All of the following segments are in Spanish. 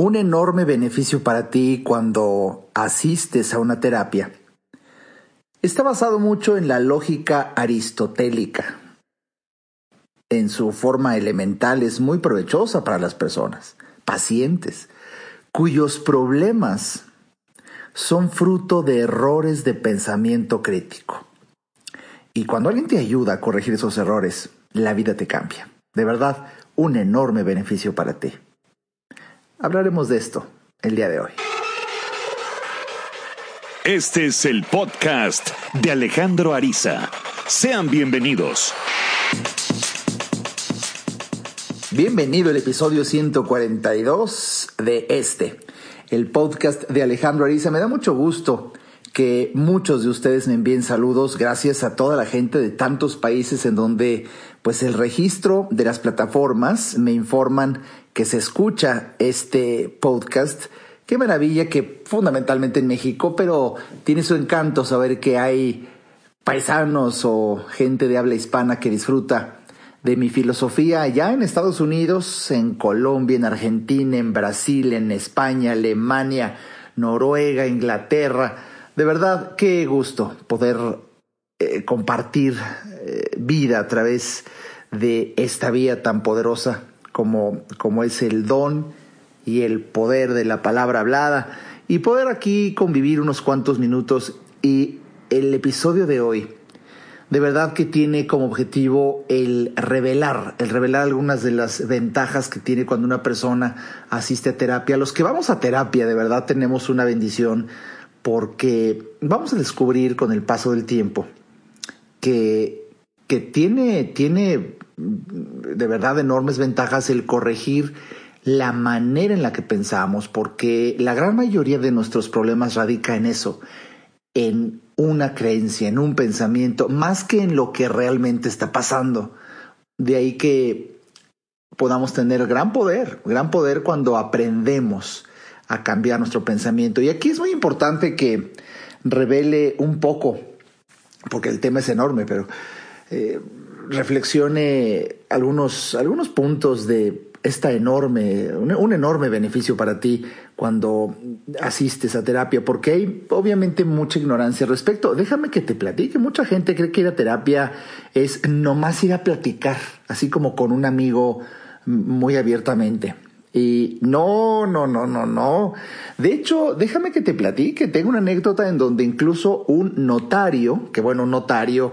un enorme beneficio para ti cuando asistes a una terapia está basado mucho en la lógica aristotélica. En su forma elemental es muy provechosa para las personas, pacientes, cuyos problemas son fruto de errores de pensamiento crítico. Y cuando alguien te ayuda a corregir esos errores, la vida te cambia. De verdad, un enorme beneficio para ti. Hablaremos de esto el día de hoy. Este es el podcast de Alejandro Ariza. Sean bienvenidos. Bienvenido al episodio 142 de este, el podcast de Alejandro Ariza. Me da mucho gusto que muchos de ustedes me envíen saludos gracias a toda la gente de tantos países en donde pues el registro de las plataformas me informan que se escucha este podcast. Qué maravilla que fundamentalmente en México, pero tiene su encanto saber que hay paisanos o gente de habla hispana que disfruta de mi filosofía allá en Estados Unidos, en Colombia, en Argentina, en Brasil, en España, Alemania, Noruega, Inglaterra. De verdad, qué gusto poder eh, compartir eh, vida a través de esta vía tan poderosa como, como es el don y el poder de la palabra hablada y poder aquí convivir unos cuantos minutos y el episodio de hoy de verdad que tiene como objetivo el revelar, el revelar algunas de las ventajas que tiene cuando una persona asiste a terapia. Los que vamos a terapia de verdad tenemos una bendición porque vamos a descubrir con el paso del tiempo que, que tiene, tiene de verdad enormes ventajas el corregir la manera en la que pensamos, porque la gran mayoría de nuestros problemas radica en eso, en una creencia, en un pensamiento, más que en lo que realmente está pasando. De ahí que podamos tener gran poder, gran poder cuando aprendemos a cambiar nuestro pensamiento. Y aquí es muy importante que revele un poco, porque el tema es enorme, pero eh, reflexione algunos, algunos puntos de esta enorme, un, enorme beneficio para ti cuando asistes a terapia, porque hay obviamente mucha ignorancia al respecto. Déjame que te platique, mucha gente cree que ir a terapia es nomás ir a platicar, así como con un amigo muy abiertamente. Y no, no, no, no, no. De hecho, déjame que te platique, tengo una anécdota en donde incluso un notario, que bueno, un notario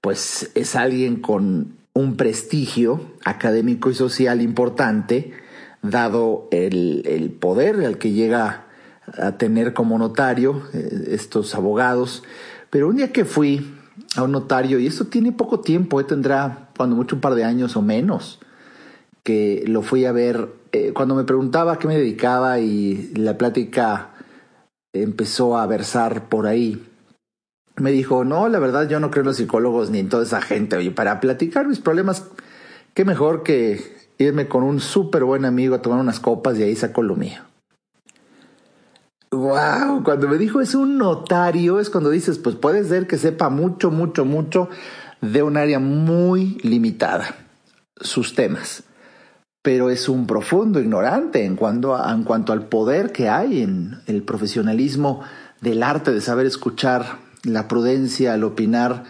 pues es alguien con un prestigio académico y social importante, dado el, poder al que llega a tener como notario eh, estos abogados. Pero un día que fui a un notario, y esto tiene poco tiempo, eh, tendrá cuando mucho un par de años o menos, que lo fui a ver, eh, cuando me preguntaba a qué me dedicaba y la plática empezó a versar por ahí me dijo, no, la verdad yo no creo en los psicólogos ni en toda esa gente. Oye, para platicar mis problemas, qué mejor que irme con un súper buen amigo a tomar unas copas y ahí saco lo mío. Wow, cuando me dijo es un notario, es cuando dices, pues puede ser que sepa mucho, mucho, mucho de un área muy limitada, sus temas. Pero es un profundo ignorante en cuanto, a, en cuanto al poder que hay en el profesionalismo del arte de saber escuchar la prudencia al opinar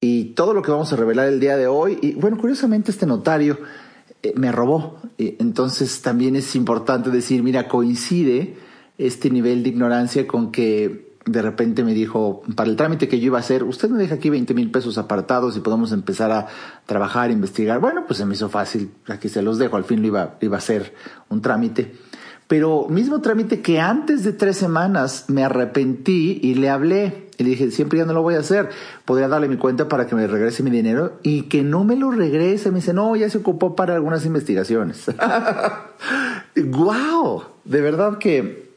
y todo lo que vamos a revelar el día de hoy. Y bueno, curiosamente este notario eh, me robó. entonces también es importante decir, mira, coincide este nivel de ignorancia con que de repente me dijo, para el trámite que yo iba a hacer, usted me deja aquí 20 mil pesos apartados y podemos empezar a trabajar, investigar. Bueno, pues se me hizo fácil, aquí se los dejo, al fin lo iba, iba a hacer un trámite. Pero mismo trámite que antes de tres semanas me arrepentí y le hablé y le dije, siempre ya no lo voy a hacer. Podría darle mi cuenta para que me regrese mi dinero y que no me lo regrese. Me dice, no, ya se ocupó para algunas investigaciones. ¡Guau! De verdad que,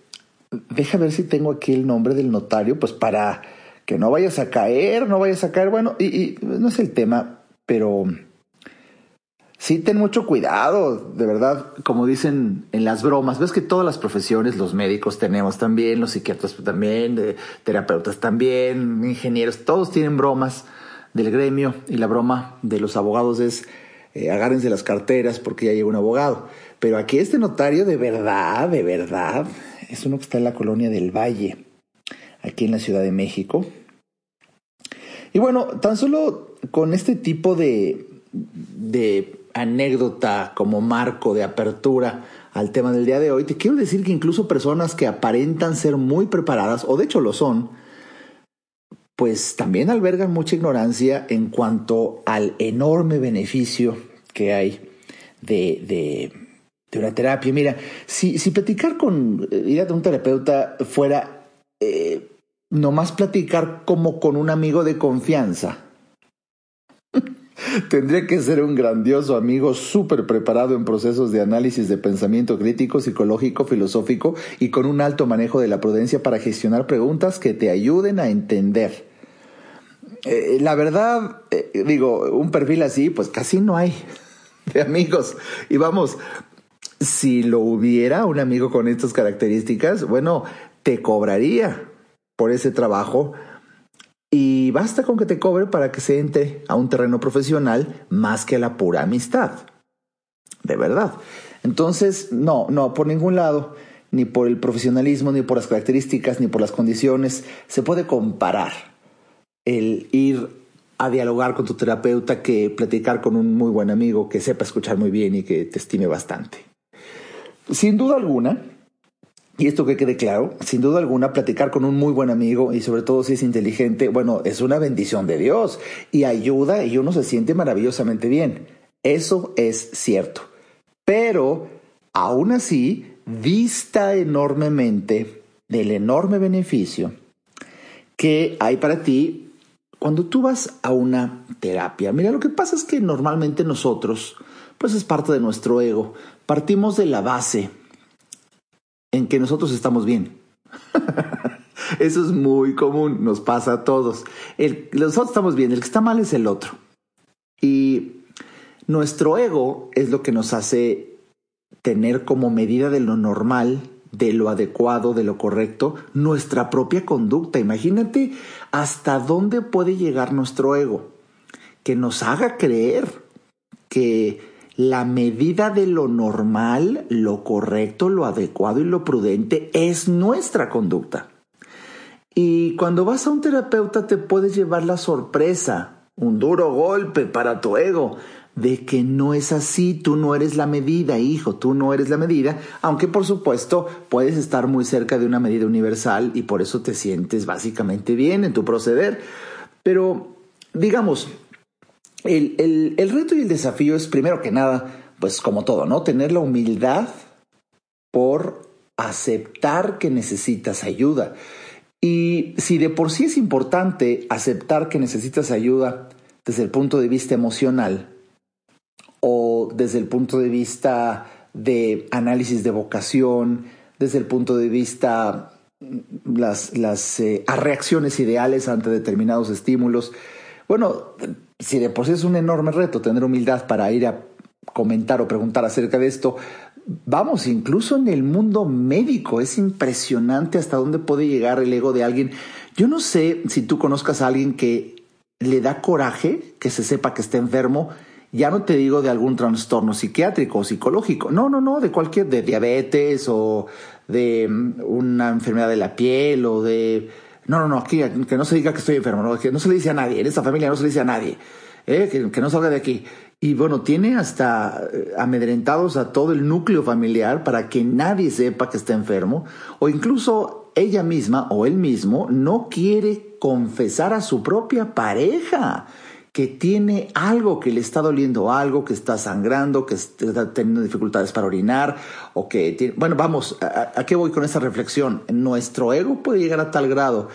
deja ver si tengo aquí el nombre del notario, pues para que no vayas a caer, no vayas a caer. Bueno, y no es el tema, pero sí ten mucho cuidado, de verdad, como dicen en las bromas, ves que todas las profesiones, los médicos tenemos también, los psiquiatras también, terapeutas también, ingenieros, todos tienen bromas del gremio y la broma de los abogados es eh, agárrense las carteras porque ya llega un abogado. Pero aquí este notario de verdad, de verdad, es uno que está en la colonia del Valle, aquí en la Ciudad de México. Y bueno, tan solo con este tipo de, de anécdota como marco de apertura al tema del día de hoy, te quiero decir que incluso personas que aparentan ser muy preparadas, o de hecho lo son, pues también albergan mucha ignorancia en cuanto al enorme beneficio que hay de, de, una terapia. Mira, si, si platicar con, ir a un terapeuta fuera eh, nomás platicar como con un amigo de confianza, Tendría que ser un grandioso amigo súper preparado en procesos de análisis de pensamiento crítico, psicológico, filosófico y con un alto manejo de la prudencia para gestionar preguntas que te ayuden a entender. Eh, la verdad, eh, digo, un perfil así, pues casi no hay de amigos. Y vamos, si lo hubiera un amigo con estas características, bueno, te cobraría por ese trabajo y basta con que te cobre para que se entre a un terreno profesional más que a la pura amistad. De verdad. Entonces, no, no, por ningún lado, ni por el profesionalismo, ni por las características, ni por las condiciones, se puede comparar el ir a dialogar con tu terapeuta que platicar con un muy buen amigo que sepa escuchar muy bien y que te estime bastante. Sin duda alguna, y esto que quede claro, sin duda alguna, platicar con un muy buen amigo y sobre todo si es inteligente, bueno, es una bendición de Dios y ayuda y uno se siente maravillosamente bien. Eso es cierto. Pero, aún así, dista enormemente del enorme beneficio que hay para ti cuando tú vas a una terapia. Mira, lo que pasa es que normalmente nosotros, pues es parte de nuestro ego, partimos de la base en que nosotros estamos bien. Eso es muy común, nos pasa a todos. Nosotros estamos bien, el que está mal es el otro. Y nuestro ego es lo que nos hace tener como medida de lo normal, de lo adecuado, de lo correcto, nuestra propia conducta. Imagínate hasta dónde puede llegar nuestro ego, que nos haga creer que la medida de lo normal, lo correcto, lo adecuado y lo prudente es nuestra conducta. Y cuando vas a un terapeuta te puedes llevar la sorpresa, un duro golpe para tu ego, de que no es así, tú no eres la medida, hijo, tú no eres la medida, aunque por supuesto puedes estar muy cerca de una medida universal y por eso te sientes básicamente bien en tu proceder. Pero, digamos, el, el, reto y el desafío es, primero que nada, pues como todo, ¿no? Tener la humildad por aceptar que necesitas ayuda. Y si de por sí es importante aceptar que necesitas ayuda desde el punto de vista emocional o desde el punto de vista de análisis de vocación, desde el punto de vista las, las eh, reacciones ideales ante determinados estímulos, bueno, si de por sí es un enorme reto tener humildad para ir a comentar o preguntar acerca de esto, vamos, incluso en el mundo médico es impresionante hasta dónde puede llegar el ego de alguien. Yo no sé si tú conozcas a alguien que le da coraje que se sepa que está enfermo. Ya no te digo de algún trastorno psiquiátrico o psicológico. No, no, no, de cualquier, de diabetes o de mm, una enfermedad de la piel o de no, no, no, aquí, que no se diga que estoy enfermo, no, que no se le dice a nadie, en esta familia no se le dice a nadie, ¿eh? que, que no salga de aquí. Y bueno, tiene hasta eh, amedrentados a todo el núcleo familiar para que nadie sepa que está enfermo, o incluso ella misma o él mismo no quiere confesar a su propia pareja que tiene algo que le está doliendo algo, que está sangrando, que está teniendo dificultades para orinar, o que tiene... Bueno, vamos, ¿a, qué voy con esa reflexión? Nuestro ego puede llegar a tal grado,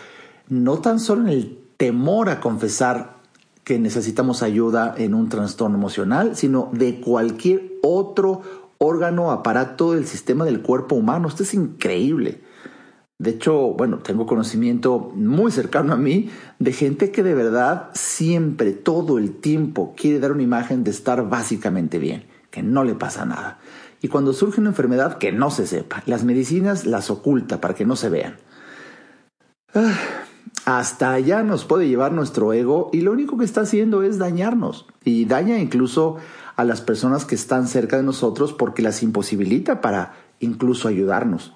no tan solo en el temor a confesar que necesitamos ayuda en un trastorno emocional, sino de cualquier otro órgano, aparato del sistema del cuerpo humano. Esto es increíble. De hecho, bueno, tengo conocimiento muy cercano a mí de gente que de verdad siempre, todo el tiempo, quiere dar una imagen de estar básicamente bien, que no le pasa nada. Y cuando surge una enfermedad, que no se sepa. Las medicinas las oculta para que no se vean. Ah, hasta allá nos puede llevar nuestro ego y lo único que está haciendo es dañarnos. Y daña incluso a las personas que están cerca de nosotros porque las imposibilita para incluso ayudarnos.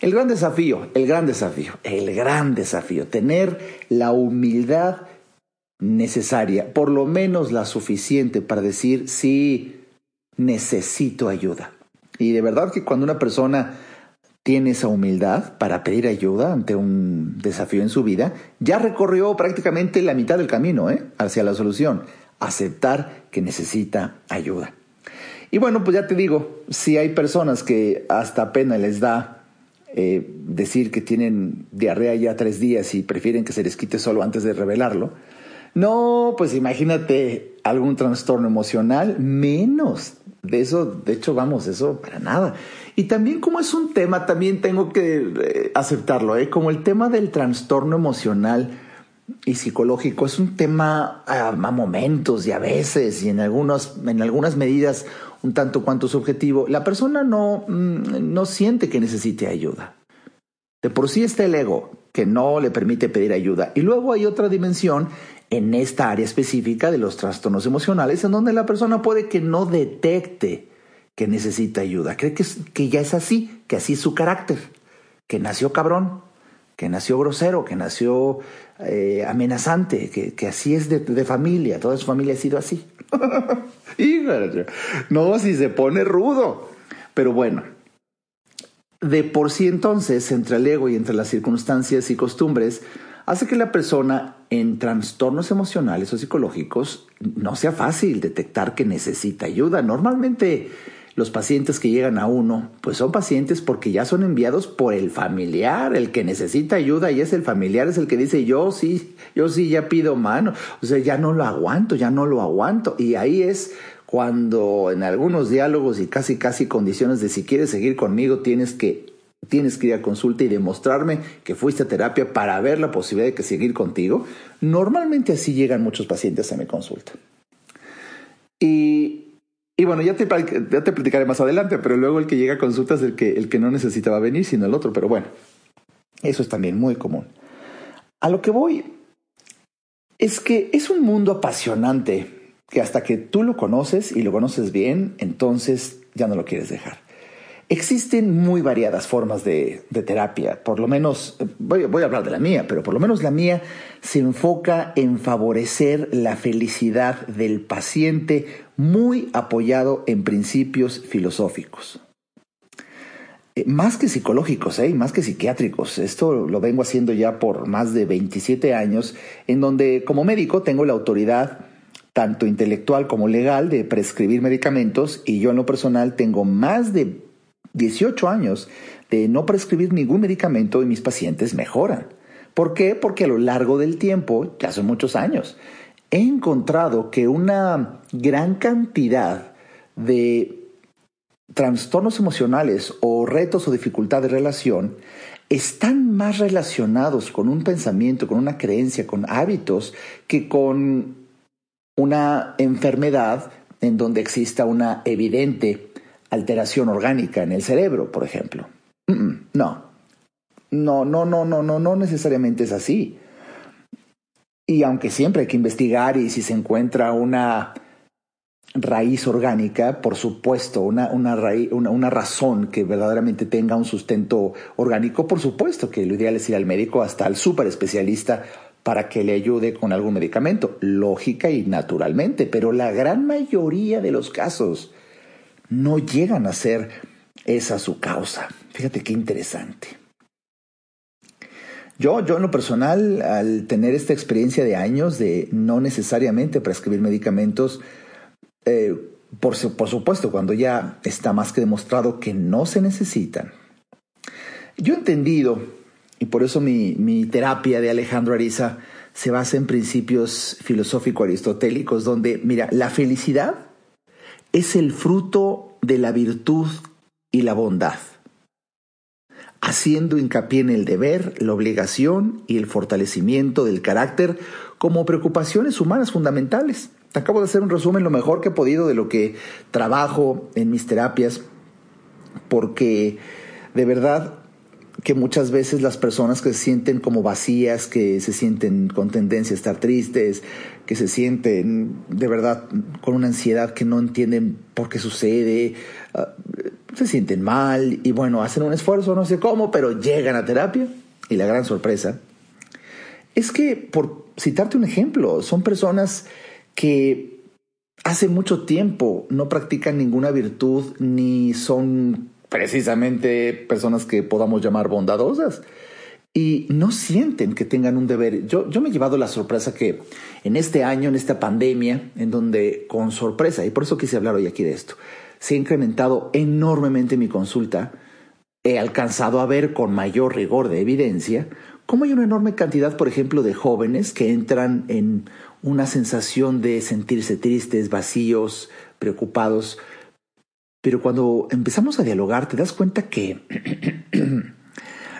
El gran desafío, el gran desafío, el gran desafío, tener la humildad necesaria, por lo menos la suficiente para decir sí, necesito ayuda. Y de verdad que cuando una persona tiene esa humildad para pedir ayuda ante un desafío en su vida, ya recorrió prácticamente la mitad del camino ¿eh? hacia la solución, aceptar que necesita ayuda. Y bueno, pues ya te digo, si hay personas que hasta pena les da eh, decir que tienen diarrea ya tres días y prefieren que se les quite solo antes de revelarlo, no, pues imagínate algún trastorno emocional, menos. De eso, de hecho, vamos, eso para nada. Y también como es un tema, también tengo que eh, aceptarlo, ¿eh? como el tema del trastorno emocional y psicológico es un tema a, momentos y a veces y en, algunos, en algunas medidas un tanto cuanto subjetivo. La persona no, mm, no siente que necesite ayuda. De por sí está el ego, que no le permite pedir ayuda. Y luego hay otra dimensión en esta área específica de los trastornos emocionales, en donde la persona puede que no detecte que necesita ayuda, cree que, que ya es así, que así es su carácter, que nació cabrón, que nació grosero, que nació eh, amenazante, que, así es de, de, familia, toda su familia ha sido así. no, si se pone rudo. Pero bueno, de por sí entonces, entre el ego y entre las circunstancias y costumbres, hace que la persona en trastornos emocionales o psicológicos no sea fácil detectar que necesita ayuda. Normalmente los pacientes que llegan a uno, pues son pacientes porque ya son enviados por el familiar, el que necesita ayuda y es el familiar, es el que dice yo sí, yo sí ya pido mano, o sea, ya no lo aguanto, ya no lo aguanto. Y ahí es cuando en algunos diálogos y casi casi condiciones de si quieres seguir conmigo tienes que tienes que ir a consulta y demostrarme que fuiste a terapia para ver la posibilidad de que seguir contigo. Normalmente así llegan muchos pacientes a mi consulta. Y, y bueno, ya te, ya te platicaré más adelante, pero luego el que llega a consulta es el que, el que no necesitaba venir, sino el otro. Pero bueno, eso es también muy común. A lo que voy es que es un mundo apasionante que hasta que tú lo conoces y lo conoces bien, entonces ya no lo quieres dejar. Existen muy variadas formas de, terapia, por lo menos, voy, a hablar de la mía, pero por lo menos la mía se enfoca en favorecer la felicidad del paciente muy apoyado en principios filosóficos. Eh, más que psicológicos, ¿eh? más que psiquiátricos. Esto lo vengo haciendo ya por más de 27 años, en donde como médico tengo la autoridad tanto intelectual como legal de prescribir medicamentos y yo en lo personal tengo más de 18 años de no prescribir ningún medicamento y mis pacientes mejoran. ¿Por qué? Porque a lo largo del tiempo, ya son muchos años, he encontrado que una gran cantidad de trastornos emocionales o retos o dificultad de relación están más relacionados con un pensamiento, con una creencia, con hábitos, que con una enfermedad en donde exista una evidente alteración orgánica en el cerebro, por ejemplo. No, no, no, no, no, no, no necesariamente es así. Y aunque siempre hay que investigar y si se encuentra una raíz orgánica, por supuesto, una, una, una, razón que verdaderamente tenga un sustento orgánico, por supuesto que lo ideal es ir al médico hasta el super especialista para que le ayude con algún medicamento, lógica y naturalmente, pero la gran mayoría de los casos no llegan a ser esa su causa. Fíjate qué interesante. Yo, yo en lo personal, al tener esta experiencia de años de no necesariamente prescribir medicamentos, eh, por, por supuesto, cuando ya está más que demostrado que no se necesitan, yo he entendido, y por eso mi, mi terapia de Alejandro Ariza se basa en principios filosófico-aristotélicos, donde, mira, la felicidad es el fruto de la virtud y la bondad, haciendo hincapié en el deber, la obligación y el fortalecimiento del carácter como preocupaciones humanas fundamentales. Te acabo de hacer un resumen lo mejor que he podido de lo que trabajo en mis terapias, porque de verdad que muchas veces las personas que se sienten como vacías, que se sienten con tendencia a estar tristes, que se sienten de verdad con una ansiedad que no entienden por qué sucede, ah, se sienten mal y bueno, hacen un esfuerzo, no sé cómo, pero llegan a terapia. Y la gran sorpresa es que, por citarte un ejemplo, son personas que hace mucho tiempo no practican ninguna virtud ni son precisamente personas que podamos llamar bondadosas. Y no sienten que tengan un deber. Yo, yo me he llevado la sorpresa que en este año, en esta pandemia, en donde con sorpresa, y por eso quise hablar hoy aquí de esto, se ha incrementado enormemente mi consulta, he alcanzado a ver con mayor rigor de evidencia cómo hay una enorme cantidad, por ejemplo, de jóvenes que entran en una sensación de sentirse tristes, vacíos, preocupados, pero cuando empezamos a dialogar te das cuenta que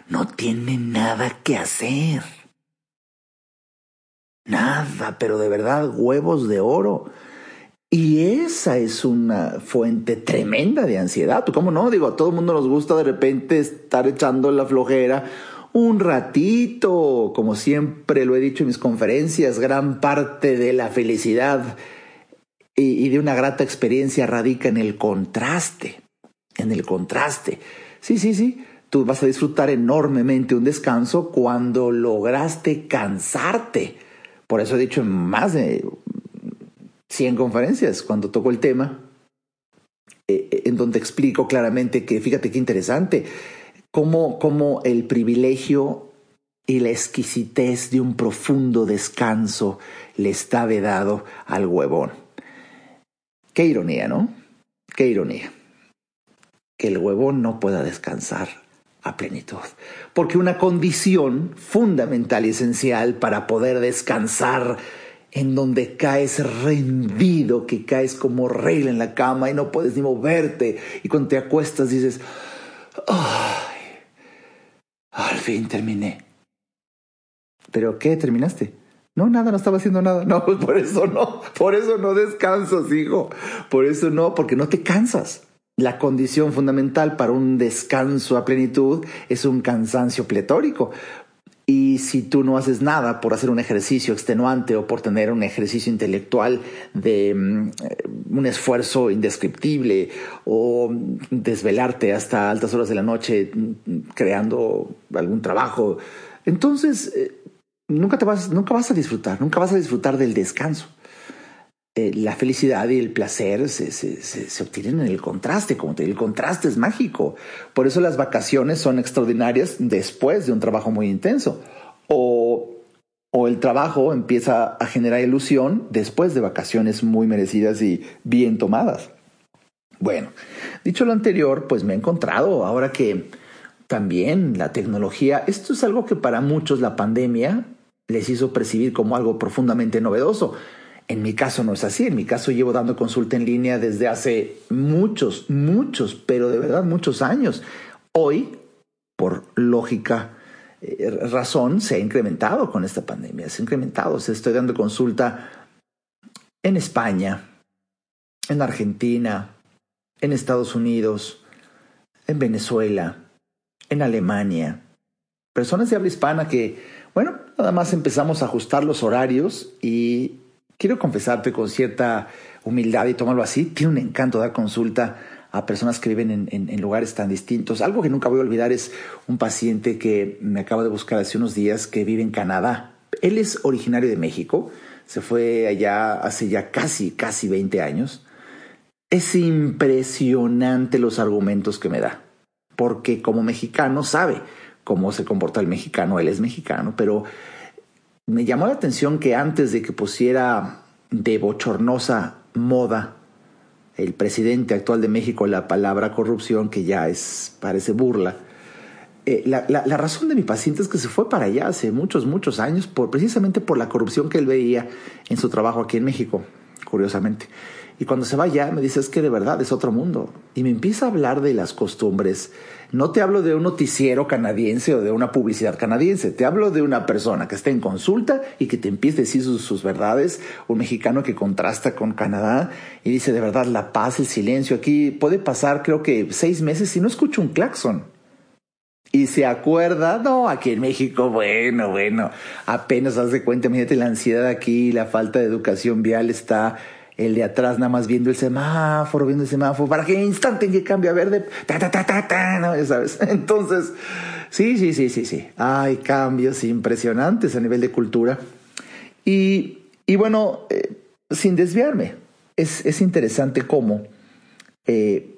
no tienen nada que hacer. Nada, pero de verdad, huevos de oro. Y esa es una fuente tremenda de ansiedad. ¿Cómo no? Digo, a todo el mundo nos gusta de repente estar echando la flojera un ratito, como siempre lo he dicho en mis conferencias, gran parte de la felicidad y, de una grata experiencia radica en el contraste, en el contraste. Sí, sí, sí, tú vas a disfrutar enormemente un descanso cuando lograste cansarte. Por eso he dicho en más de 100 conferencias, cuando toco el tema, eh, eh, en donde explico claramente que, fíjate qué interesante, cómo, cómo el privilegio y la exquisitez de un profundo descanso le está vedado al huevón. Qué ironía, ¿no? Qué ironía. Que el huevón no pueda descansar a plenitud. Porque una condición fundamental y esencial para poder descansar en donde caes rendido, que caes como regla en la cama y no puedes ni moverte. Y cuando te acuestas dices, ay, al fin terminé. ¿Pero qué terminaste? No, nada, no estaba haciendo nada. No, pues por eso no, por eso no descansas, hijo. Por eso no, porque no te cansas. La condición fundamental para un descanso a plenitud es un cansancio pletórico. Y si tú no haces nada por hacer un ejercicio extenuante o por tener un ejercicio intelectual de mm, un esfuerzo indescriptible o desvelarte hasta altas horas de la noche mm, creando algún trabajo, entonces eh, nunca te vas, nunca vas a disfrutar, nunca vas a disfrutar del descanso. Eh, la felicidad y el placer se, se, obtienen en el contraste, como te digo, el contraste es mágico. Por eso las vacaciones son extraordinarias después de un trabajo muy intenso. O, o el trabajo empieza a generar ilusión después de vacaciones muy merecidas y bien tomadas. Bueno, dicho lo anterior, pues me he encontrado ahora que también la tecnología, esto es algo que para muchos la pandemia les hizo percibir como algo profundamente novedoso. En mi caso no es así, en mi caso llevo dando consulta en línea desde hace muchos, muchos, pero de verdad muchos años. Hoy, por lógica, eh, razón, se ha incrementado con esta pandemia, se ha incrementado, estoy dando consulta en España, en Argentina, en Estados Unidos, en Venezuela, en Alemania, personas de habla hispana que bueno, nada más empezamos a ajustar los horarios y quiero confesarte con cierta humildad y tomarlo así, tiene un encanto dar consulta a personas que viven en, lugares tan distintos. Algo que nunca voy a olvidar es un paciente que me acabo de buscar hace unos días que vive en Canadá. Él es originario de México, se fue allá hace ya casi, casi 20 años. Es impresionante los argumentos que me da, porque como mexicano sabe cómo se comporta el mexicano, él es mexicano, pero me llamó la atención que antes de que pusiera de bochornosa moda el presidente actual de México la palabra corrupción, que ya es, parece burla, eh, la, la, razón de mi paciente es que se fue para allá hace muchos, muchos años, por, precisamente por la corrupción que él veía en su trabajo aquí en México, curiosamente. Y cuando se va allá me dice, es que de verdad es otro mundo. Y me empieza a hablar de las costumbres. No te hablo de un noticiero canadiense o de una publicidad canadiense. Te hablo de una persona que está en consulta y que te empieza a decir sus, verdades. Un mexicano que contrasta con Canadá y dice, de verdad, la paz, el silencio. Aquí puede pasar creo que seis meses y no escucho un claxon. y se acuerda, no, aquí en México, bueno, bueno, apenas hace cuenta, imagínate la ansiedad aquí, la falta de educación vial está el de atrás nada más viendo el semáforo, viendo el semáforo, para que instante en que cambie a verde, ta, ta, ta, ta, ta, no, sabes. Entonces, sí, sí, sí, sí, sí, hay cambios impresionantes a nivel de cultura. Y, y bueno, eh, sin desviarme, es, es interesante cómo eh,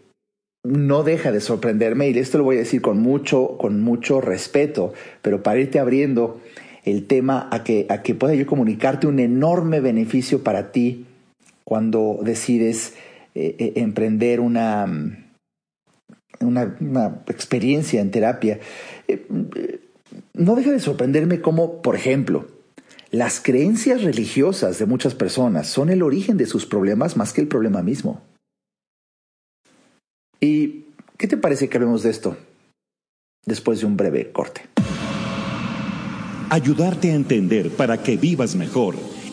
no deja de sorprenderme, y esto lo voy a decir con mucho, con mucho respeto, pero para irte abriendo el tema a que, a que pueda yo comunicarte un enorme beneficio para ti cuando decides eh, eh, emprender una, una, una, experiencia en terapia. Eh, no deja de sorprenderme cómo, por ejemplo, las creencias religiosas de muchas personas son el origen de sus problemas más que el problema mismo. ¿Y qué te parece que hablemos de esto después de un breve corte? Ayudarte a entender para que vivas mejor.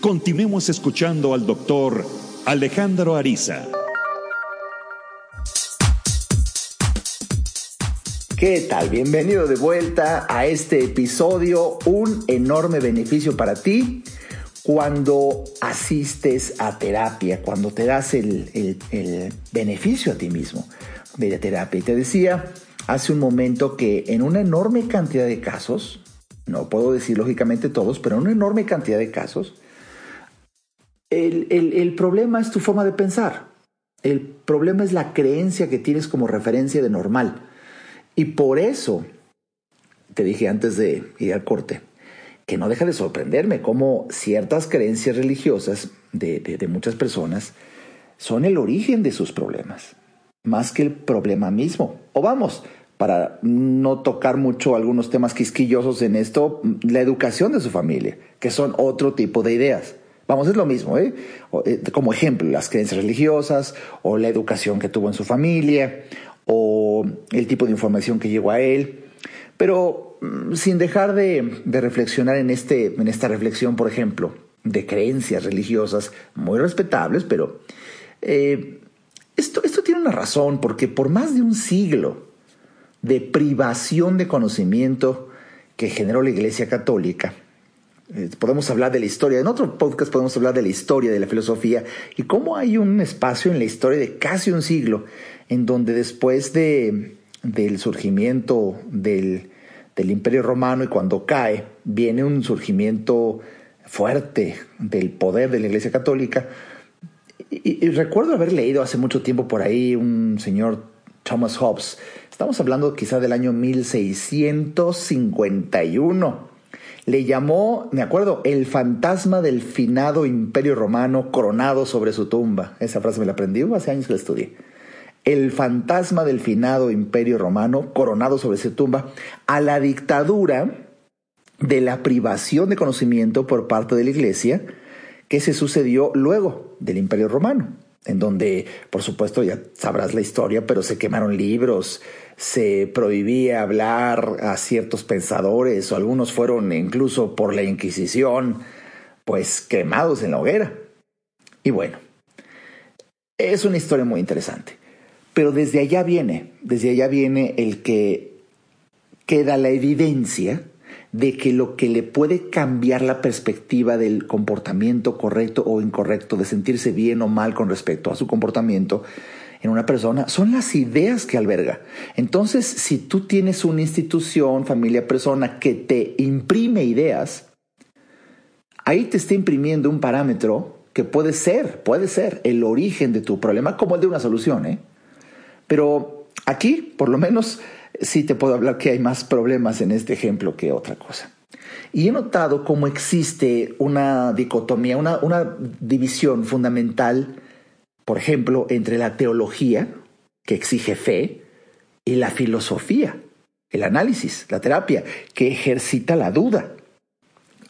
Continuemos escuchando al doctor Alejandro Ariza. ¿Qué tal? Bienvenido de vuelta a este episodio. Un enorme beneficio para ti cuando asistes a terapia, cuando te das el, el beneficio a ti mismo de la terapia. Y te decía, hace un momento que en una enorme cantidad de casos, no puedo decir lógicamente todos, pero en una enorme cantidad de casos, el, el, problema es tu forma de pensar. El problema es la creencia que tienes como referencia de normal. Y por eso, te dije antes de ir al corte, que no deja de sorprenderme cómo ciertas creencias religiosas de, de, de muchas personas son el origen de sus problemas, más que el problema mismo. O vamos, para no tocar mucho algunos temas quisquillosos en esto, la educación de su familia, que son otro tipo de ideas. Vamos, es lo mismo, ¿eh? ¿eh? Como ejemplo, las creencias religiosas o la educación que tuvo en su familia o el tipo de información que llegó a él. Pero mm, sin dejar de, reflexionar en, este, en esta reflexión, por ejemplo, de creencias religiosas muy respetables, pero eh, esto, esto tiene una razón, porque por más de un siglo, de privación de conocimiento que generó la Iglesia Católica. Eh, podemos hablar de la historia, en otro podcast podemos hablar de la historia de la filosofía y cómo hay un espacio en la historia de casi un siglo en donde después de, del surgimiento del, del Imperio Romano y cuando cae, viene un surgimiento fuerte del poder de la Iglesia Católica. Y, y, recuerdo haber leído hace mucho tiempo por ahí un señor Thomas Hobbes Estamos hablando quizá del año 1651. Le llamó, me acuerdo, el fantasma del finado imperio romano coronado sobre su tumba. Esa frase me la aprendí, hace años que la estudié. El fantasma del finado imperio romano coronado sobre su tumba a la dictadura de la privación de conocimiento por parte de la iglesia que se sucedió luego del imperio romano en donde, por supuesto, ya sabrás la historia, pero se quemaron libros, se prohibía hablar a ciertos pensadores, o algunos fueron incluso por la Inquisición, pues quemados en la hoguera. Y bueno, es una historia muy interesante. Pero desde allá viene, desde allá viene el que queda la evidencia de que lo que le puede cambiar la perspectiva del comportamiento correcto o incorrecto, de sentirse bien o mal con respecto a su comportamiento, en una persona son las ideas que alberga. Entonces, si tú tienes una institución, familia, persona que te imprime ideas, ahí te está imprimiendo un parámetro que puede ser, puede ser el origen de tu problema como el de una solución. ¿eh? Pero aquí, por lo menos, sí te puedo hablar que hay más problemas en este ejemplo que otra cosa. Y he notado cómo existe una dicotomía, una, una división fundamental, por ejemplo, entre la teología, que exige fe, y la filosofía, el análisis, la terapia, que ejercita la duda,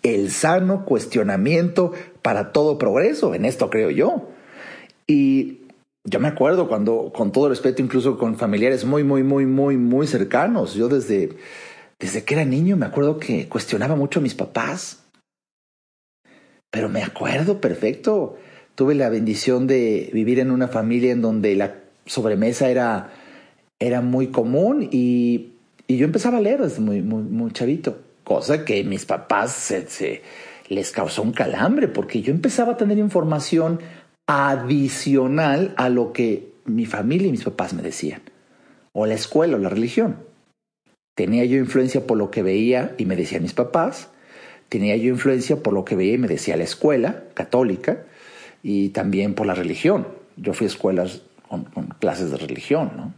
el sano cuestionamiento para todo progreso, en esto creo yo. Y yo me acuerdo cuando, con todo respeto, incluso con familiares muy, muy, muy, muy, muy cercanos, yo desde desde que era niño me acuerdo que cuestionaba mucho a mis papás. Pero me acuerdo perfecto. Tuve la bendición de vivir en una familia en donde la sobremesa era, era muy común y, y yo empezaba a leer desde muy, muy, chavito. Cosa que mis papás se, se, les causó un calambre porque yo empezaba a tener información adicional a lo que mi familia y mis papás me decían. O la escuela o la religión. Tenía yo influencia por lo que veía y me decían mis papás. Tenía yo influencia por lo que veía y me decía la escuela católica y también por la religión. Yo fui a escuelas con, clases de religión, ¿no?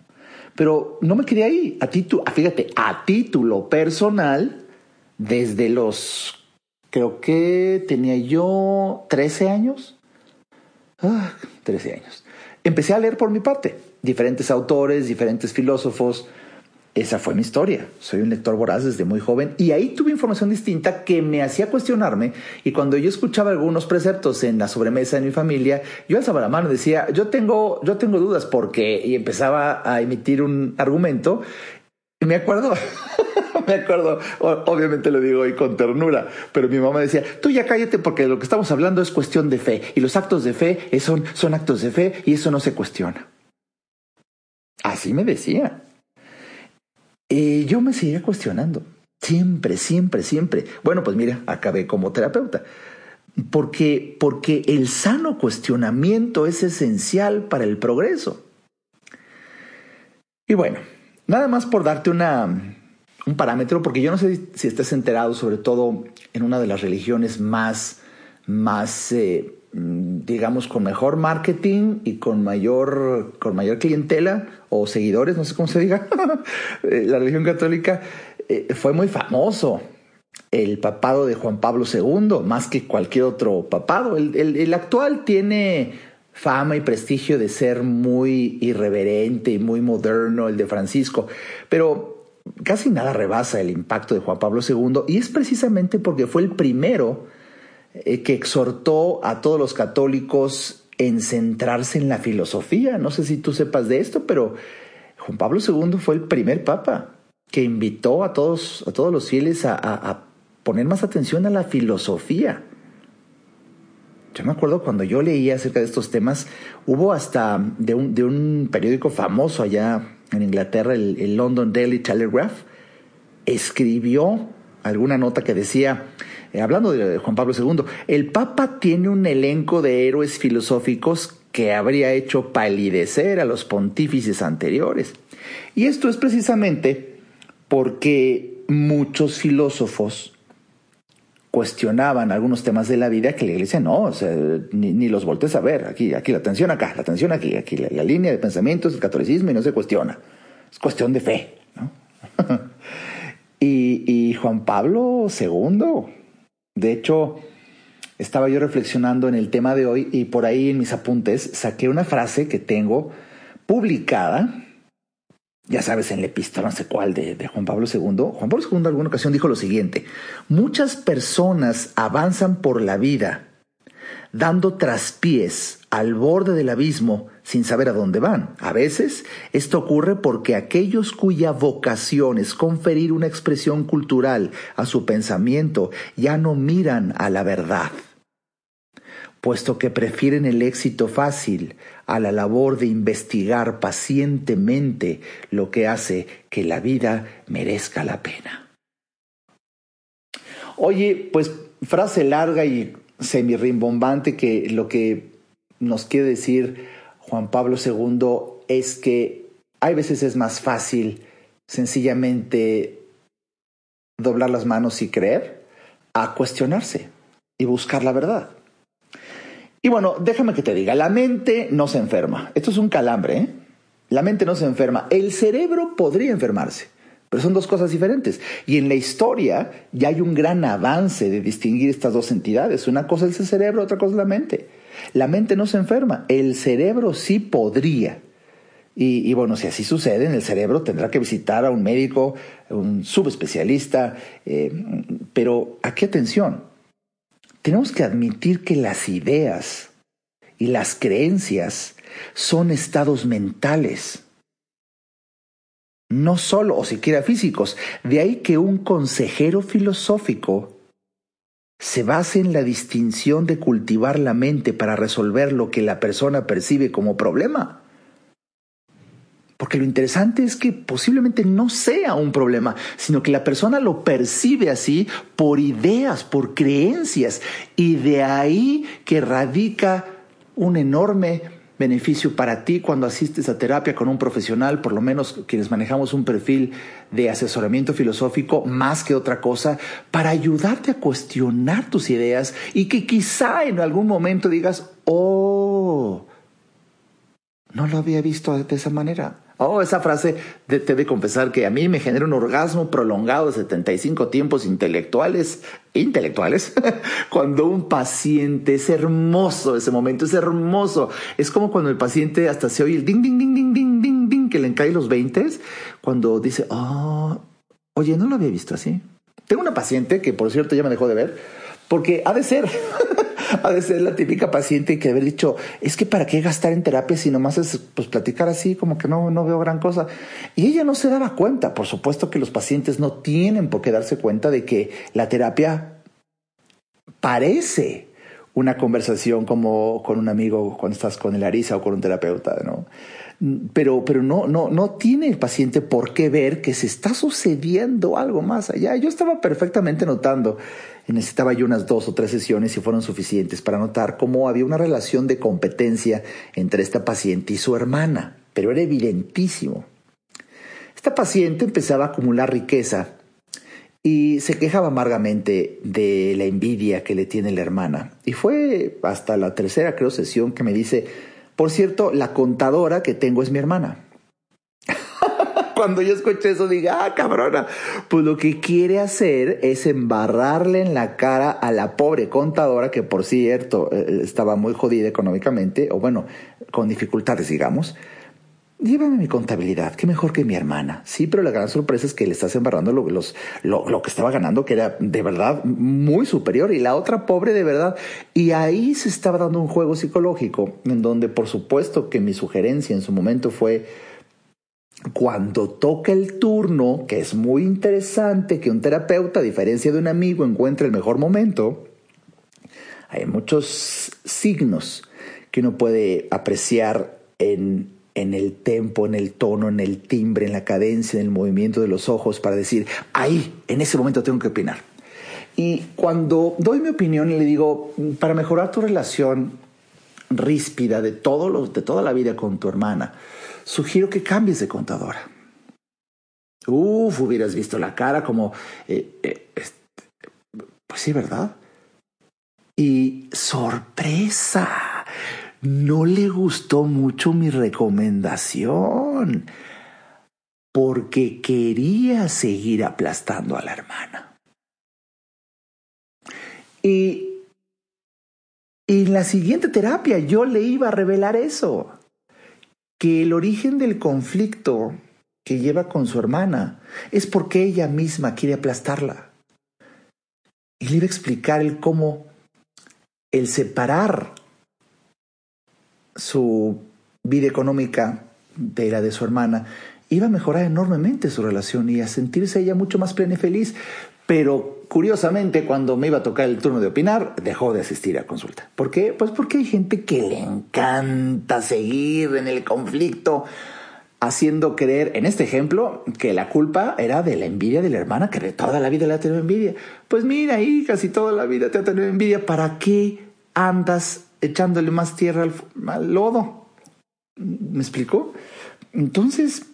Pero no me quedé ahí. A título, ah, fíjate, a título personal, desde los, creo que tenía yo 13 años. Ah, 13 años. Empecé a leer por mi parte diferentes autores, diferentes filósofos, esa fue mi historia. Soy un lector voraz desde muy joven y ahí tuve información distinta que me hacía cuestionarme y cuando yo escuchaba algunos preceptos en la sobremesa de mi familia, yo alzaba la mano y decía, yo tengo, yo tengo dudas porque y empezaba a emitir un argumento y me acuerdo, me acuerdo, obviamente lo digo hoy con ternura, pero mi mamá decía, tú ya cállate porque lo que estamos hablando es cuestión de fe y los actos de fe son, son actos de fe y eso no se cuestiona. Así me decía. Y yo me seguía cuestionando. Siempre, siempre, siempre. Bueno, pues mira, acabé como terapeuta. Porque, porque el sano cuestionamiento es esencial para el progreso. Y bueno, nada más por darte una, un parámetro, porque yo no sé si estás enterado, sobre todo en una de las religiones más, más eh, digamos, con mejor marketing y con mayor, con mayor clientela o seguidores, no sé cómo se diga, eh, la religión católica eh, fue muy famoso. El papado de Juan Pablo II, más que cualquier otro papado. El, el actual tiene fama y prestigio de ser muy irreverente y muy moderno, el de Francisco, pero casi nada rebasa el impacto de Juan Pablo II y es precisamente porque fue el primero eh, que exhortó a todos los católicos en centrarse en la filosofía. No sé si tú sepas de esto, pero Juan Pablo II fue el primer papa que invitó a todos, a todos los fieles a, poner más atención a la filosofía. Yo me acuerdo cuando yo leía acerca de estos temas, hubo hasta de un, de un periódico famoso allá en Inglaterra, el, el London Daily Telegraph, escribió alguna nota que decía, eh, hablando de Juan Pablo II, el Papa tiene un elenco de héroes filosóficos que habría hecho palidecer a los pontífices anteriores. Y esto es precisamente porque muchos filósofos cuestionaban algunos temas de la vida que la iglesia no, ni, los voltees a ver. Aquí, aquí la atención acá, la atención aquí, aquí la, línea de pensamientos del catolicismo y no se cuestiona. Es cuestión de fe. y, y Juan Pablo II de hecho, estaba yo reflexionando en el tema de hoy y por ahí en mis apuntes saqué una frase que tengo publicada, ya sabes, en la epístola, no sé cuál, de, de, Juan Pablo II. Juan Pablo II en alguna ocasión dijo lo siguiente, muchas personas avanzan por la vida dando traspiés al borde del abismo sin saber a dónde van. A veces esto ocurre porque aquellos cuya vocación es conferir una expresión cultural a su pensamiento ya no miran a la verdad, puesto que prefieren el éxito fácil a la labor de investigar pacientemente lo que hace que la vida merezca la pena. Oye, pues frase larga y semirrimbombante que lo que nos quiere decir Juan Pablo II es que hay veces es más fácil sencillamente doblar las manos y creer a cuestionarse y buscar la verdad. Y bueno, déjame que te diga, la mente no se enferma. Esto es un calambre, ¿eh? La mente no se enferma. El cerebro podría enfermarse, pero son dos cosas diferentes. Y en la historia ya hay un gran avance de distinguir estas dos entidades. Una cosa es el cerebro, otra cosa es la mente. La mente no se enferma, el cerebro sí podría. Y, bueno, si así sucede en el cerebro, tendrá que visitar a un médico, un subespecialista. Eh, pero aquí atención, tenemos que admitir que las ideas y las creencias son estados mentales, no solo o siquiera físicos. De ahí que un consejero filosófico se base en la distinción de cultivar la mente para resolver lo que la persona percibe como problema. Porque lo interesante es que posiblemente no sea un problema, sino que la persona lo percibe así por ideas, por creencias, y de ahí que radica un enorme beneficio para ti cuando asistes a terapia con un profesional, por lo menos quienes manejamos un perfil de asesoramiento filosófico más que otra cosa, para ayudarte a cuestionar tus ideas y que quizá en algún momento digas, oh, no lo había visto de esa manera. Oh, esa frase te de confesar que a mí me genera un orgasmo prolongado de 75 tiempos intelectuales, intelectuales, cuando un paciente es hermoso, ese momento es hermoso. Es como cuando el paciente hasta se oye el ding, ding, ding, ding, ding, ding, ding, que le cae los 20, cuando dice, oh, oye, no lo había visto así. Tengo una paciente que, por cierto, ya me dejó de ver, porque ha de ser. ha de ser la típica paciente que haber dicho, es que para qué gastar en terapia si nomás es pues platicar así, como que no, no veo gran cosa. Y ella no se daba cuenta. Por supuesto que los pacientes no tienen por qué darse cuenta de que la terapia parece una conversación como con un amigo cuando estás con el arisa o con un terapeuta, ¿no? Pero, pero no, no, no tiene el paciente por qué ver que se está sucediendo algo más allá. Yo estaba perfectamente notando necesitaba yo unas dos o tres sesiones y fueron suficientes para notar cómo había una relación de competencia entre esta paciente y su hermana, pero era evidentísimo. Esta paciente empezaba a acumular riqueza y se quejaba amargamente de la envidia que le tiene la hermana. Y fue hasta la tercera, creo, sesión que me dice, por cierto, la contadora que tengo es mi hermana cuando yo escuché eso, diga, ah, cabrona, pues lo que quiere hacer es embarrarle en la cara a la pobre contadora, que por cierto eh, estaba muy jodida económicamente, o bueno, con dificultades, digamos. Llévame mi contabilidad, qué mejor que mi hermana. Sí, pero la gran sorpresa es que le estás embarrando lo, lo, que estaba ganando, que era de verdad muy superior, y la otra pobre de verdad. Y ahí se estaba dando un juego psicológico, en donde por supuesto que mi sugerencia en su momento fue, cuando toca el turno, que es muy interesante que un terapeuta, a diferencia de un amigo, encuentre el mejor momento, hay muchos signos que uno puede apreciar en, en el tempo, en el tono, en el timbre, en la cadencia, en el movimiento de los ojos para decir, ahí, en ese momento tengo que opinar. Y cuando doy mi opinión y le digo, para mejorar tu relación ríspida de, todo de toda la vida con tu hermana, sugiero que cambies de contadora. Uf, hubieras visto la cara como... Eh, eh, pues sí, ¿verdad? Y sorpresa, no le gustó mucho mi recomendación porque quería seguir aplastando a la hermana. Y en la siguiente terapia yo le iba a revelar eso que el origen del conflicto que lleva con su hermana es porque ella misma quiere aplastarla. Y le iba a explicar el cómo el separar su vida económica de la de su hermana iba a mejorar enormemente su relación y a sentirse ella mucho más plena y feliz. Pero curiosamente, cuando me iba a tocar el turno de opinar, dejó de asistir a consulta. ¿Por qué? Pues porque hay gente que le encanta seguir en el conflicto, haciendo creer, en este ejemplo, que la culpa era de la envidia de la hermana, que de toda la vida le ha tenido envidia. Pues mira, ahí casi toda la vida te ha tenido envidia. ¿Para qué andas echándole más tierra al, lodo? ¿Me explico? entonces,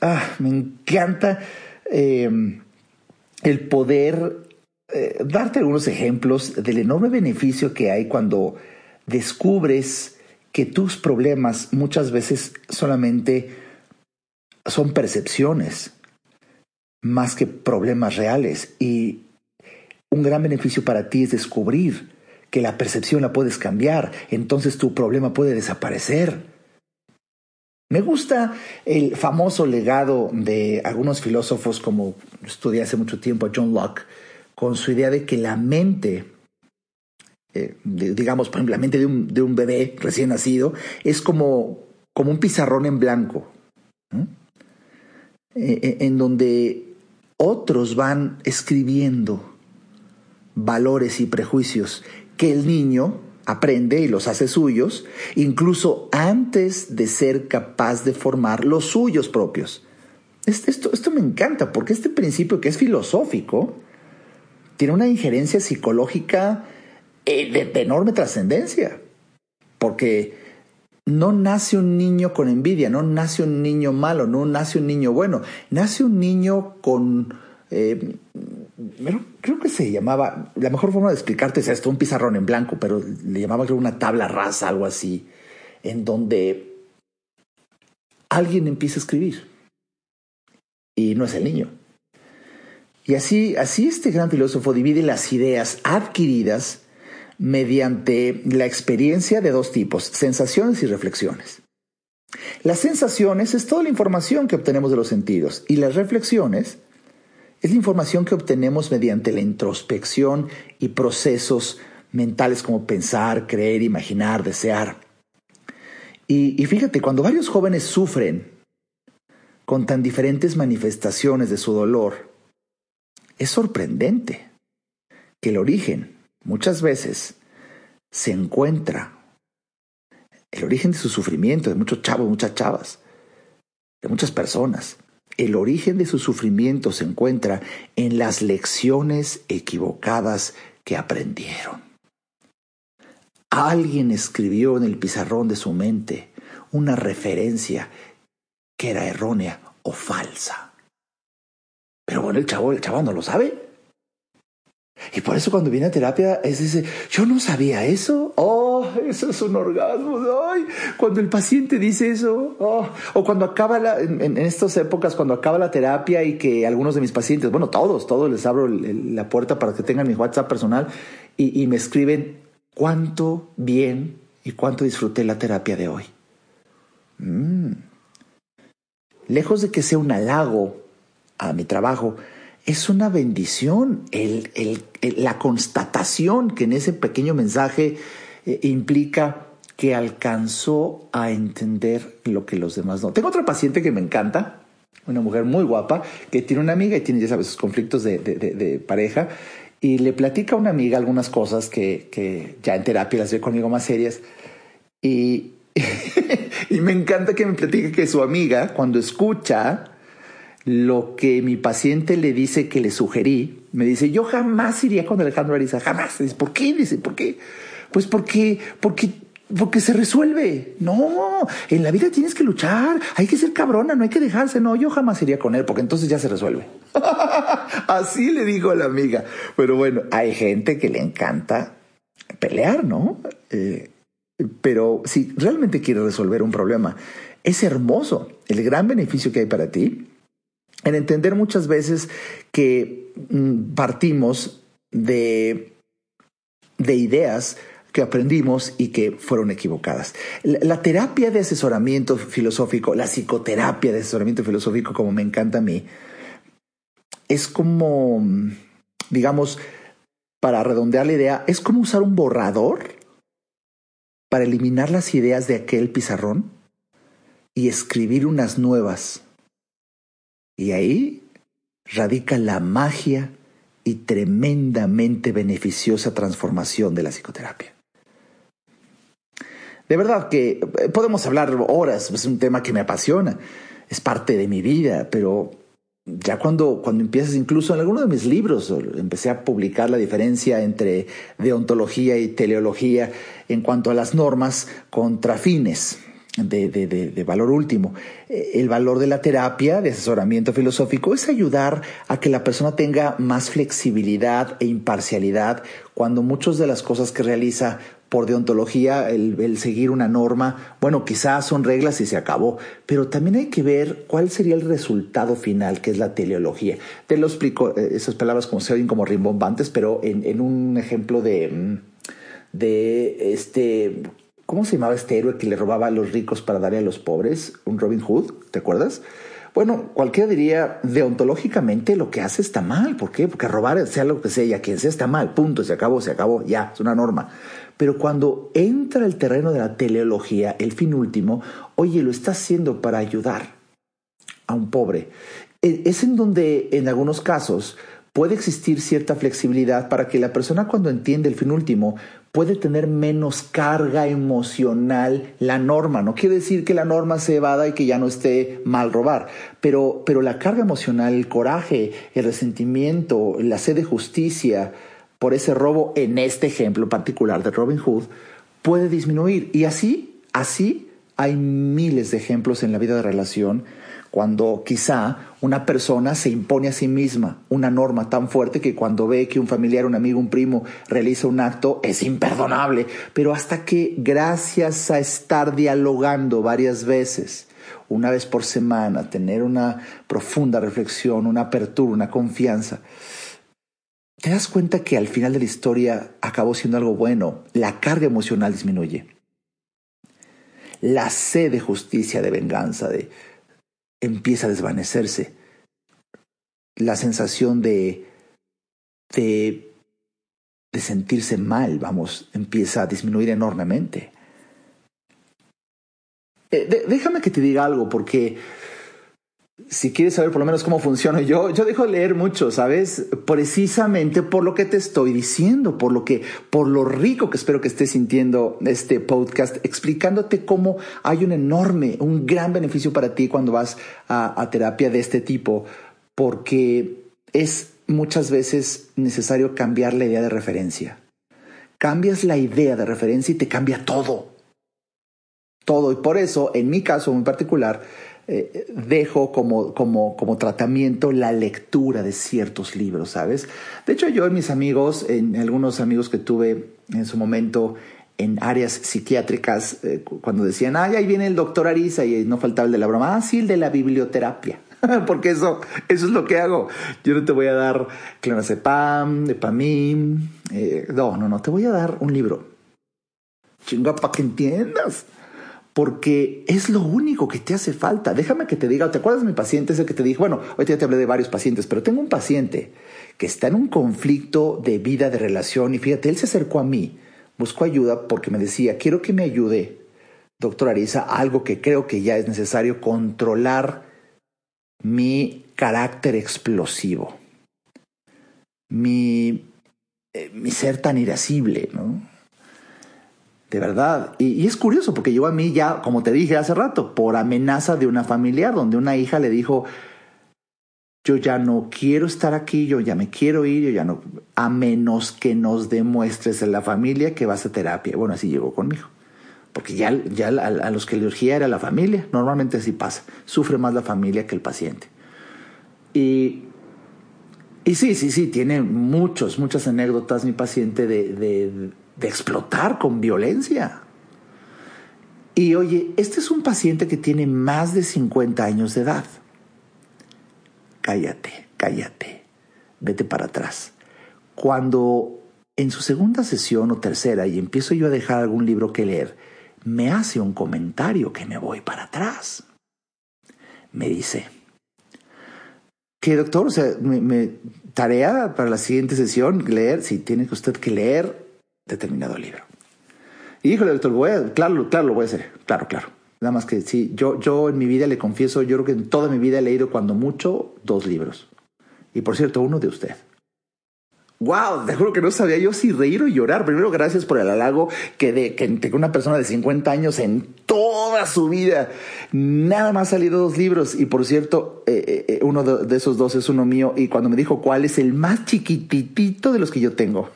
ah, me encanta em, el poder eh, darte algunos ejemplos del enorme beneficio que hay cuando descubres que tus problemas muchas veces solamente son percepciones más que problemas reales y un gran beneficio para ti es descubrir que la percepción la puedes cambiar, entonces tu problema puede desaparecer. Me gusta el famoso legado de algunos filósofos como estudié hace mucho tiempo a John Locke, con su idea de que la mente, eh, digamos, por ejemplo, la mente de un, de un, bebé recién nacido, es como, como un pizarrón en blanco, eh, eh, en donde otros van escribiendo valores y prejuicios que el niño aprende y los hace suyos, incluso antes de ser capaz de formar los suyos propios. Esto, esto me encanta porque este principio que es filosófico, tiene una injerencia psicológica eh, de, enorme trascendencia, porque no nace un niño con envidia, no nace un niño malo, no nace un niño bueno, nace un niño con... Eh, creo que se llamaba, la mejor forma de explicarte es esto, un pizarrón en blanco, pero le llamaba creo una tabla rasa, algo así, en donde alguien empieza a escribir. Y no es el niño. Y así, así este gran filósofo divide las ideas adquiridas mediante la experiencia de dos tipos, sensaciones y reflexiones. Las sensaciones es toda la información que obtenemos de los sentidos y las reflexiones es la información que obtenemos mediante la introspección y procesos mentales como pensar, creer, imaginar, desear. Y, y fíjate, cuando varios jóvenes sufren con tan diferentes manifestaciones de su dolor, es sorprendente que el origen muchas veces se encuentra, el origen de su sufrimiento, de muchos chavos, muchas chavas, de muchas personas, el origen de su sufrimiento se encuentra en las lecciones equivocadas que aprendieron. Alguien escribió en el pizarrón de su mente una referencia que era errónea o falsa. Pero bueno, el chavo, el chavo no lo sabe. Y por eso cuando viene a terapia es ese, yo no sabía eso. Oh, eso es un orgasmo. Ay, cuando el paciente dice eso. Oh, o cuando acaba la, en, estas épocas, cuando acaba la terapia y que algunos de mis pacientes, bueno, todos, todos les abro la puerta para que tengan mi WhatsApp personal y, me escriben cuánto bien y cuánto disfruté la terapia de hoy. Mm. Lejos de que sea un halago a mi trabajo, es una bendición el, la constatación que en ese pequeño mensaje eh, implica que alcanzó a entender lo que los demás no. Tengo otra paciente que me encanta, una mujer muy guapa, que tiene una amiga y tiene, ya sus conflictos de, de, pareja, y le platica a una amiga algunas cosas que, que ya en terapia las ve conmigo más serias, y, y me encanta que me platique que su amiga, cuando escucha lo que mi paciente le dice que le sugerí, me dice, yo jamás iría con Alejandro Ariza, jamás. Dice, ¿por qué? Dice, ¿por qué? Pues porque, porque, porque se resuelve. No, en la vida tienes que luchar, hay que ser cabrona, no hay que dejarse. No, yo jamás iría con él, porque entonces ya se resuelve. Así le dijo a la amiga. Pero bueno, hay gente que le encanta pelear, ¿no? Eh, pero si realmente quieres resolver un problema, es hermoso. El gran beneficio que hay para ti en entender muchas veces que mm, partimos de, de ideas que aprendimos y que fueron equivocadas. La, terapia de asesoramiento filosófico, la psicoterapia de asesoramiento filosófico, como me encanta a mí, es como, digamos, para redondear la idea, es como usar un borrador para eliminar las ideas de aquel pizarrón y escribir unas nuevas y ahí radica la magia y tremendamente beneficiosa transformación de la psicoterapia. De verdad que eh, podemos hablar horas, es un tema que me apasiona, es parte de mi vida, pero ya cuando, cuando empiezas, incluso en alguno de mis libros, empecé a publicar la diferencia entre deontología y teleología en cuanto a las normas contra fines. De, de, de, valor último. Eh, el valor de la terapia, de asesoramiento filosófico, es ayudar a que la persona tenga más flexibilidad e imparcialidad cuando muchas de las cosas que realiza por deontología, el, seguir una norma, bueno, quizás son reglas y se acabó, pero también hay que ver cuál sería el resultado final, que es la teleología. Te lo explico, eh, esas palabras como se oyen como rimbombantes, pero en, en un ejemplo de, mm, de este ¿Cómo se llamaba este héroe que le robaba a los ricos para darle a los pobres? Un Robin Hood, ¿te acuerdas? Bueno, cualquiera diría, deontológicamente lo que hace está mal. ¿Por qué? Porque robar, sea lo que sea, y a quien sea, está mal. Punto, se acabó, se acabó, ya, es una norma. Pero cuando entra el terreno de la teleología, el fin último, oye, lo está haciendo para ayudar a un pobre. E, es en donde, en algunos casos, puede existir cierta flexibilidad para que la persona cuando entiende el fin último puede tener menos carga emocional la norma. No quiere decir que la norma se evada y que ya no esté mal robar, pero, pero la carga emocional, el coraje, el resentimiento, la sed de justicia por ese robo, en este ejemplo particular de Robin Hood, puede disminuir. Y así, así hay miles de ejemplos en la vida de relación cuando quizá una persona se impone a sí misma una norma tan fuerte que cuando ve que un familiar, un amigo, un primo realiza un acto es imperdonable, pero hasta que gracias a estar dialogando varias veces, una vez por semana, tener una profunda reflexión, una apertura, una confianza, te das cuenta que al final de la historia acabó siendo algo bueno, la carga emocional disminuye. La sed de justicia, de venganza, de, empieza a desvanecerse. La sensación de, de, de sentirse mal, vamos, empieza a disminuir enormemente. Eh, déjame que te diga algo, porque si quieres saber por lo menos cómo funciona yo, yo dejo de leer mucho, ¿sabes? Precisamente por lo que te estoy diciendo, por lo que, por lo rico que espero que estés sintiendo este podcast, explicándote cómo hay un enorme, un gran beneficio para ti cuando vas a, a terapia de este tipo, porque es muchas veces necesario cambiar la idea de referencia. Cambias la idea de referencia y te cambia todo. Todo. Y por eso, en mi caso en particular, eh, dejo como, como, como tratamiento la lectura de ciertos libros, ¿sabes? De hecho, yo en mis amigos, en algunos amigos que tuve en su momento en áreas psiquiátricas, eh, cuando decían, ay, ahí viene el doctor Arisa y no faltaba el de la broma, ah, sí, el de la biblioterapia. Porque eso, eso es lo que hago. Yo no te voy a dar clonazepam, epamim. Eh, no, no, no, te voy a dar un libro. Chinga, para que entiendas porque es lo único que te hace falta. Déjame que te diga, ¿te acuerdas de mi paciente? ese que te dije, bueno, hoy ya te hablé de varios pacientes, pero tengo un paciente que está en un conflicto de vida, de relación, y fíjate, él se acercó a mí, buscó ayuda porque me decía, quiero que me ayude, doctor Arisa, algo que creo que ya es necesario, controlar mi carácter explosivo, mi, eh, mi ser tan irascible, ¿no? De verdad. Y, es curioso porque llegó a mí ya, como te dije hace rato, por amenaza de una familiar, donde una hija le dijo, yo ya no quiero estar aquí, yo ya me quiero ir, yo ya no, a menos que nos demuestres en la familia que vas a terapia. Bueno, así llegó conmigo. Porque ya, ya a, los que le urgía era la familia. Normalmente así pasa. Sufre más la familia que el paciente. Y, y sí, sí, sí, tiene muchos, muchas anécdotas mi paciente de de explotar con violencia. Y oye, este es un paciente que tiene más de 50 años de edad. Cállate, cállate, vete para atrás. Cuando en su segunda sesión o tercera y empiezo yo a dejar algún libro que leer, me hace un comentario que me voy para atrás. Me dice, que doctor, o sea, me, tarea para la siguiente sesión, leer, si tiene usted que leer determinado libro. Y híjole, doctor, voy a, claro, claro, lo voy a hacer. Claro, claro. Nada más que sí, yo, yo en mi vida le confieso, yo creo que en toda mi vida he leído cuando mucho dos libros. Y por cierto, uno de usted. Wow, te juro que no sabía yo si reír o llorar. Primero, gracias por el halago que de que una persona de 50 años en toda su vida nada más salido dos libros. Y por cierto, eh, eh, eh, uno de, esos dos es uno mío. Y cuando me dijo cuál es el más chiquititito de los que yo tengo,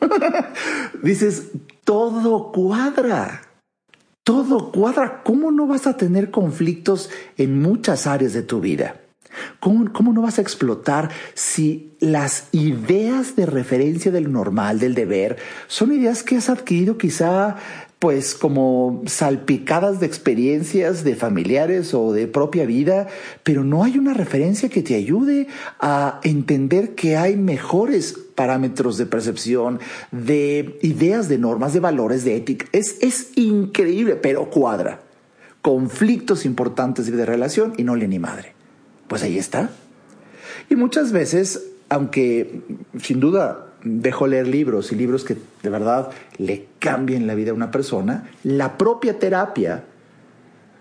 dices, todo cuadra. todo cuadra. ¿Cómo no vas a tener conflictos en muchas áreas de tu vida? ¿Cómo, ¿Cómo, no vas a explotar si las ideas de referencia del normal, del deber, son ideas que has adquirido quizá pues como salpicadas de experiencias de familiares o de propia vida, pero no hay una referencia que te ayude a entender que hay mejores parámetros de percepción, de ideas, de normas, de valores, de ética. Es, es increíble, pero cuadra. Conflictos importantes de relación y no le ni madre. Pues ahí está. Y muchas veces, aunque sin duda dejo leer libros y libros que de verdad le cambien la vida a una persona, la propia terapia,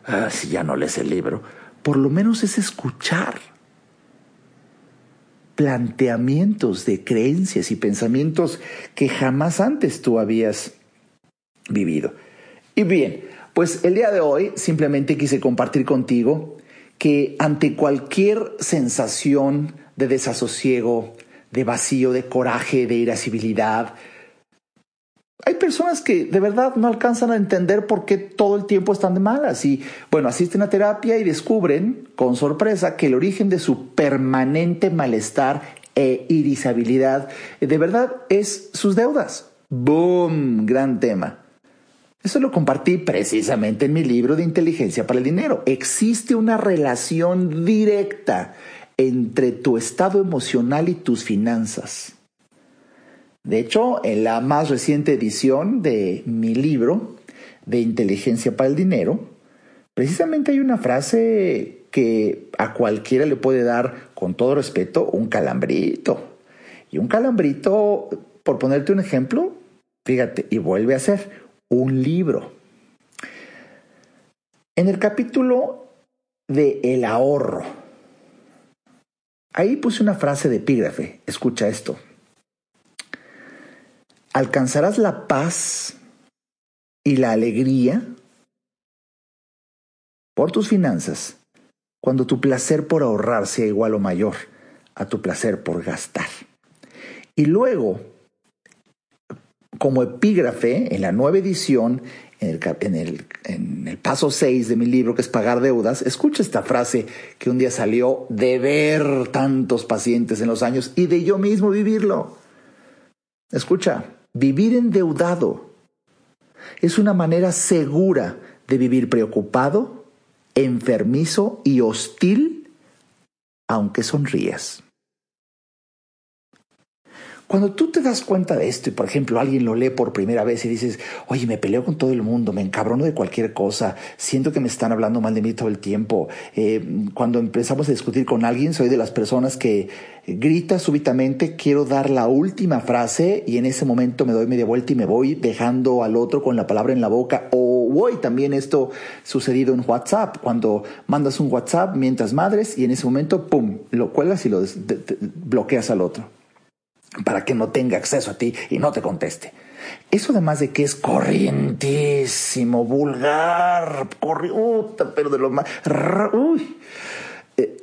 ah, si ya no lees el libro, por lo menos es escuchar planteamientos de creencias y pensamientos que jamás antes tú habías vivido. Y bien, pues el día de hoy simplemente quise compartir contigo que ante cualquier sensación de desasosiego, de vacío, de coraje, de irascibilidad. Hay personas que de verdad no alcanzan a entender por qué todo el tiempo están de malas y bueno, asisten a terapia y descubren con sorpresa que el origen de su permanente malestar e irritabilidad de verdad es sus deudas. ¡Boom! Gran tema. Eso lo compartí precisamente en mi libro de inteligencia para el dinero. Existe una relación directa entre tu estado emocional y tus finanzas. De hecho, en la más reciente edición de mi libro de inteligencia para el dinero, precisamente hay una frase que a cualquiera le puede dar, con todo respeto, un calambrito. Y un calambrito, por ponerte un ejemplo, fíjate, y vuelve a ser un libro. En el capítulo de el ahorro, Ahí puse una frase de epígrafe. Escucha esto. Alcanzarás la paz y la alegría por tus finanzas cuando tu placer por ahorrar sea igual o mayor a tu placer por gastar. Y luego, como epígrafe, en la nueva edición, en el, paso 6 de mi libro, que es pagar deudas, escucha esta frase que un día salió de ver tantos pacientes en los años y de yo mismo vivirlo. Escucha, vivir endeudado es una manera segura de vivir preocupado, enfermizo y hostil, aunque sonrías. Cuando tú te das cuenta de esto y, por ejemplo, alguien lo lee por primera vez y dices, oye, me peleo con todo el mundo, me encabrono de cualquier cosa, siento que me están hablando mal de mí todo el tiempo. Eh, cuando empezamos a discutir con alguien, soy de las personas que grita súbitamente, quiero dar la última frase y en ese momento me doy media vuelta y me voy dejando al otro con la palabra en la boca. O voy también esto sucedido en WhatsApp, cuando mandas un WhatsApp mientras madres y en ese momento, ¡pum!, lo cuelgas y lo bloqueas al otro para que no tenga acceso a ti y no te conteste. Eso además de que es corrientísimo, vulgar, corriuta, pero de lo más... Uy, eh,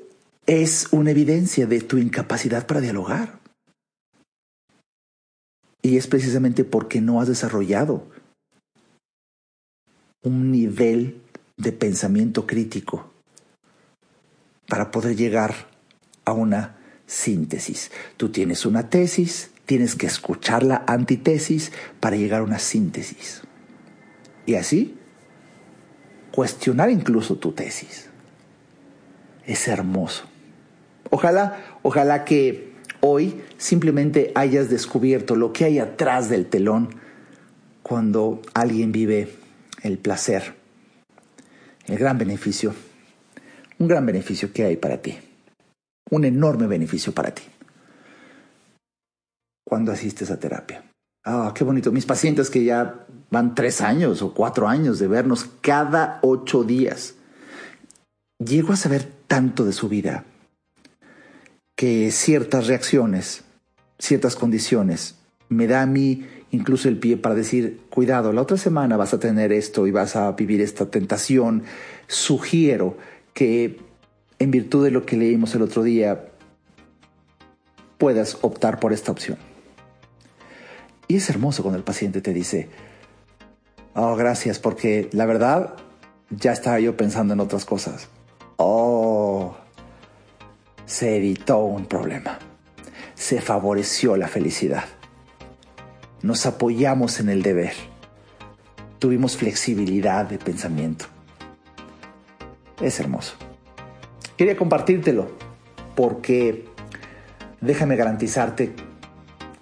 es una evidencia de tu incapacidad para dialogar. Y es precisamente porque no has desarrollado un nivel de pensamiento crítico para poder llegar a una síntesis. Tú tienes una tesis, tienes que escuchar la antitesis para llegar a una síntesis. Y así, cuestionar incluso tu tesis. Es hermoso. Ojalá, ojalá que hoy simplemente hayas descubierto lo que hay atrás del telón cuando alguien vive el placer, el gran beneficio, un gran beneficio que hay para ti un enorme beneficio para ti cuando asistes a terapia. Ah, qué bonito. Mis pacientes que ya van tres años o cuatro años de vernos cada ocho días. Llego a saber tanto de su vida que ciertas reacciones, ciertas condiciones, me da a mí incluso el pie para decir, cuidado, la otra semana vas a tener esto y vas a vivir esta tentación. Sugiero que en virtud de lo que leímos el otro día, puedas optar por esta opción. Y es hermoso cuando el paciente te dice, Oh, gracias, porque la verdad ya estaba yo pensando en otras cosas. Oh, se evitó un problema. Se favoreció la felicidad. Nos apoyamos en el deber. Tuvimos flexibilidad de pensamiento. Es hermoso. Quería compartírtelo porque déjame garantizarte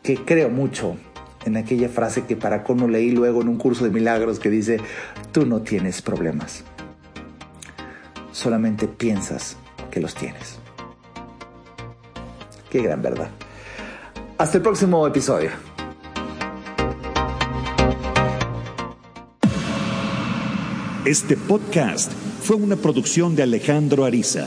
que creo mucho en aquella frase que para cono leí luego en un curso de milagros que dice, tú no tienes problemas, solamente piensas que los tienes. Qué gran verdad. Hasta el próximo episodio. Este podcast fue una producción de Alejandro Ariza.